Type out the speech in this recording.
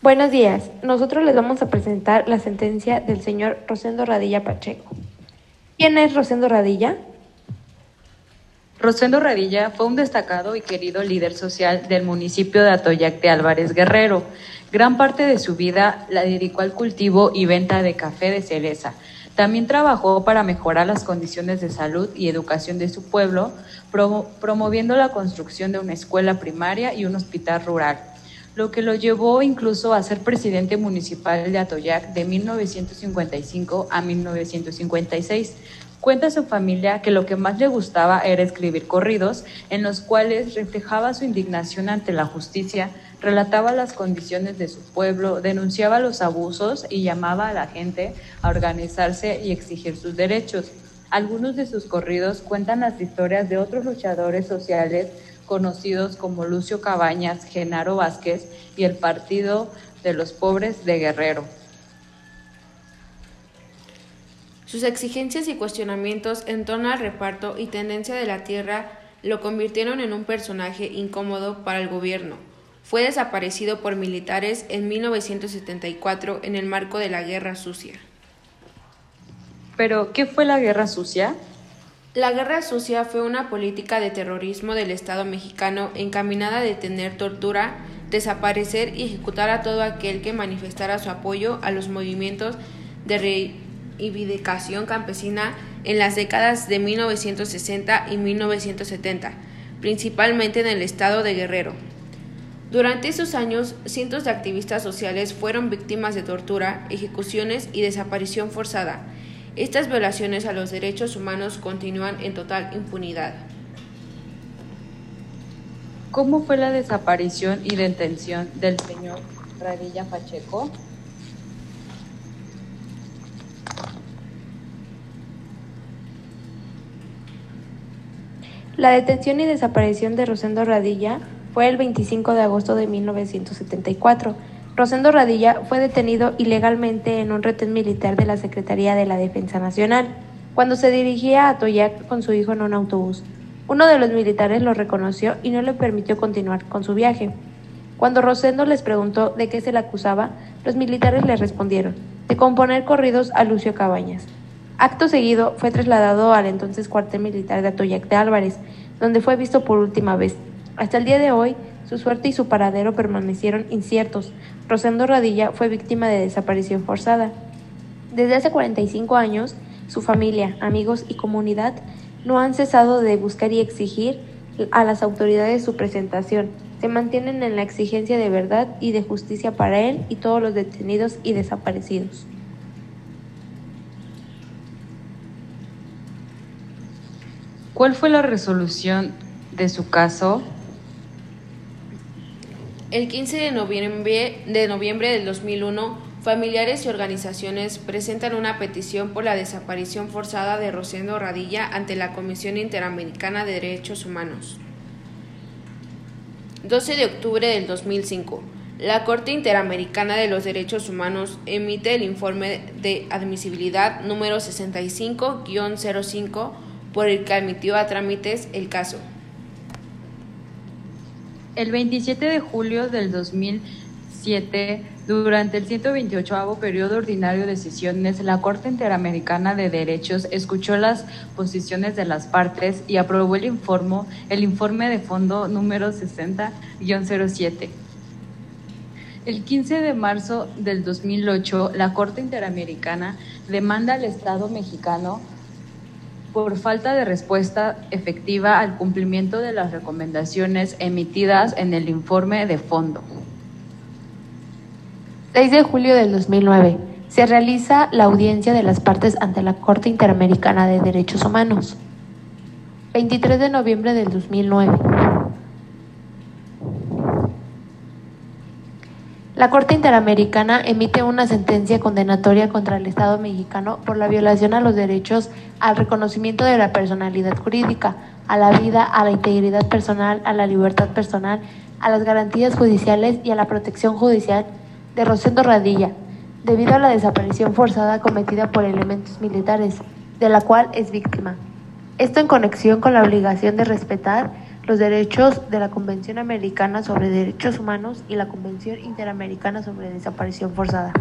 Buenos días. Nosotros les vamos a presentar la sentencia del señor Rosendo Radilla Pacheco. ¿Quién es Rosendo Radilla? Rosendo Radilla fue un destacado y querido líder social del municipio de Atoyac de Álvarez Guerrero. Gran parte de su vida la dedicó al cultivo y venta de café de cereza. También trabajó para mejorar las condiciones de salud y educación de su pueblo, promoviendo la construcción de una escuela primaria y un hospital rural lo que lo llevó incluso a ser presidente municipal de Atoyac de 1955 a 1956. Cuenta su familia que lo que más le gustaba era escribir corridos en los cuales reflejaba su indignación ante la justicia, relataba las condiciones de su pueblo, denunciaba los abusos y llamaba a la gente a organizarse y exigir sus derechos. Algunos de sus corridos cuentan las historias de otros luchadores sociales conocidos como Lucio Cabañas, Genaro Vázquez y el Partido de los Pobres de Guerrero. Sus exigencias y cuestionamientos en torno al reparto y tendencia de la tierra lo convirtieron en un personaje incómodo para el gobierno. Fue desaparecido por militares en 1974 en el marco de la Guerra Sucia. ¿Pero qué fue la Guerra Sucia? La guerra sucia fue una política de terrorismo del Estado mexicano encaminada a detener, tortura, desaparecer y ejecutar a todo aquel que manifestara su apoyo a los movimientos de reivindicación campesina en las décadas de 1960 y 1970, principalmente en el estado de Guerrero. Durante esos años, cientos de activistas sociales fueron víctimas de tortura, ejecuciones y desaparición forzada, estas violaciones a los derechos humanos continúan en total impunidad. ¿Cómo fue la desaparición y detención del señor Radilla Pacheco? La detención y desaparición de Rosendo Radilla fue el 25 de agosto de 1974 Rosendo Radilla fue detenido ilegalmente en un retén militar de la Secretaría de la Defensa Nacional, cuando se dirigía a Toyac con su hijo en un autobús. Uno de los militares lo reconoció y no le permitió continuar con su viaje. Cuando Rosendo les preguntó de qué se le acusaba, los militares le respondieron, de componer corridos a Lucio Cabañas. Acto seguido fue trasladado al entonces cuartel militar de Atoyac de Álvarez, donde fue visto por última vez. Hasta el día de hoy, su suerte y su paradero permanecieron inciertos. Rosendo Radilla fue víctima de desaparición forzada. Desde hace 45 años, su familia, amigos y comunidad no han cesado de buscar y exigir a las autoridades su presentación. Se mantienen en la exigencia de verdad y de justicia para él y todos los detenidos y desaparecidos. ¿Cuál fue la resolución de su caso? El 15 de noviembre, de noviembre del 2001, familiares y organizaciones presentan una petición por la desaparición forzada de Rosendo Radilla ante la Comisión Interamericana de Derechos Humanos. 12 de octubre del 2005. La Corte Interamericana de los Derechos Humanos emite el informe de admisibilidad número 65-05 por el que admitió a trámites el caso. El 27 de julio del 2007, durante el 128 periodo ordinario de sesiones, la Corte Interamericana de Derechos escuchó las posiciones de las partes y aprobó el informe, el informe de fondo número 60-07. El 15 de marzo del 2008, la Corte Interamericana demanda al Estado mexicano por falta de respuesta efectiva al cumplimiento de las recomendaciones emitidas en el informe de fondo. 6 de julio del 2009. Se realiza la audiencia de las partes ante la Corte Interamericana de Derechos Humanos. 23 de noviembre del 2009. La Corte Interamericana emite una sentencia condenatoria contra el Estado mexicano por la violación a los derechos al reconocimiento de la personalidad jurídica, a la vida, a la integridad personal, a la libertad personal, a las garantías judiciales y a la protección judicial de Rosendo Radilla, debido a la desaparición forzada cometida por elementos militares, de la cual es víctima. Esto en conexión con la obligación de respetar los derechos de la Convención Americana sobre Derechos Humanos y la Convención Interamericana sobre Desaparición Forzada.